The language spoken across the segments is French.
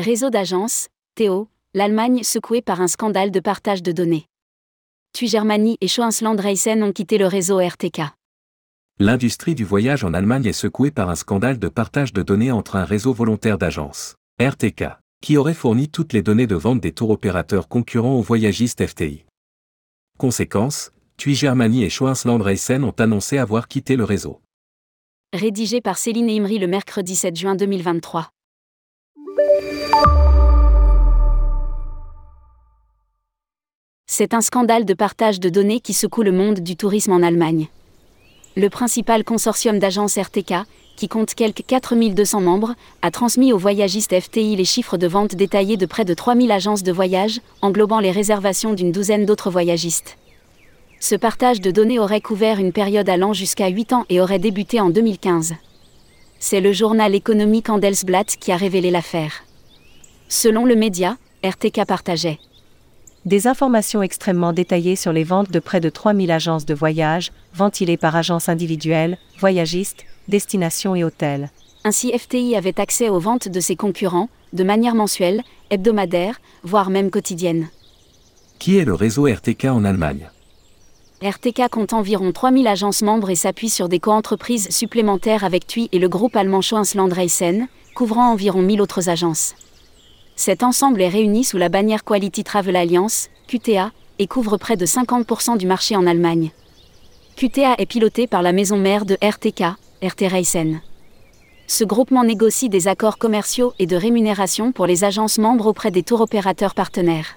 Réseau d'agences, Théo, l'Allemagne secouée par un scandale de partage de données. TUI Germany et Schoensland Reisen ont quitté le réseau RTK. L'industrie du voyage en Allemagne est secouée par un scandale de partage de données entre un réseau volontaire d'agences, RTK, qui aurait fourni toutes les données de vente des tours opérateurs concurrents aux voyagistes FTI. Conséquence, TUI Germany et Schoensland Reisen ont annoncé avoir quitté le réseau. Rédigé par Céline Imri le mercredi 7 juin 2023. C'est un scandale de partage de données qui secoue le monde du tourisme en Allemagne. Le principal consortium d'agences RTK, qui compte quelques 4200 membres, a transmis aux voyagistes FTI les chiffres de vente détaillés de près de 3000 agences de voyage, englobant les réservations d'une douzaine d'autres voyagistes. Ce partage de données aurait couvert une période allant jusqu'à 8 ans et aurait débuté en 2015. C'est le journal économique Handelsblatt qui a révélé l'affaire. Selon le média, RTK partageait des informations extrêmement détaillées sur les ventes de près de 3000 agences de voyage, ventilées par agences individuelles, voyagistes, destinations et hôtels. Ainsi FTI avait accès aux ventes de ses concurrents, de manière mensuelle, hebdomadaire, voire même quotidienne. Qui est le réseau RTK en Allemagne? RTK compte environ 3000 agences membres et s'appuie sur des coentreprises supplémentaires avec TUI et le groupe allemand Schoensland Reisen, couvrant environ 1000 autres agences. Cet ensemble est réuni sous la bannière Quality Travel Alliance, QTA, et couvre près de 50% du marché en Allemagne. QTA est piloté par la maison mère de RTK, RT Reisen. Ce groupement négocie des accords commerciaux et de rémunération pour les agences membres auprès des tours opérateurs partenaires.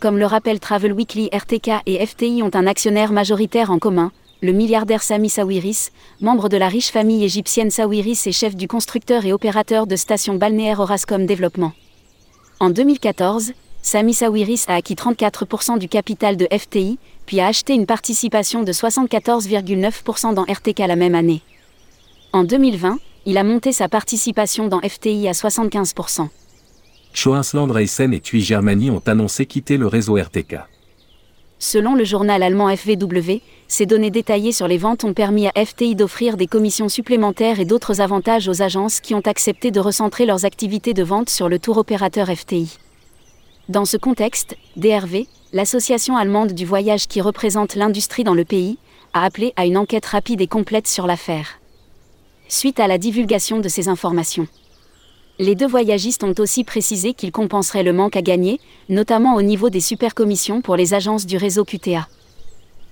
Comme le rappelle Travel Weekly, RTK et FTI ont un actionnaire majoritaire en commun, le milliardaire Sami Sawiris, membre de la riche famille égyptienne Sawiris et chef du constructeur et opérateur de stations balnéaires Orascom Développement. En 2014, Sami Sawiris a acquis 34% du capital de FTI, puis a acheté une participation de 74,9% dans RTK la même année. En 2020, il a monté sa participation dans FTI à 75%. Schoensland Reisen et TUI Germany ont annoncé quitter le réseau RTK. Selon le journal allemand FVW, ces données détaillées sur les ventes ont permis à FTI d'offrir des commissions supplémentaires et d'autres avantages aux agences qui ont accepté de recentrer leurs activités de vente sur le tour opérateur FTI. Dans ce contexte, DRV, l'association allemande du voyage qui représente l'industrie dans le pays, a appelé à une enquête rapide et complète sur l'affaire. Suite à la divulgation de ces informations. Les deux voyagistes ont aussi précisé qu'ils compenseraient le manque à gagner, notamment au niveau des supercommissions pour les agences du réseau QTA.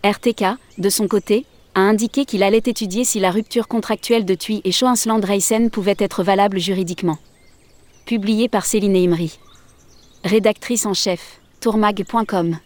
RTK, de son côté, a indiqué qu'il allait étudier si la rupture contractuelle de TUI et Schoensland Reisen pouvait être valable juridiquement. Publié par Céline Imri. Rédactrice en chef, tourmag.com.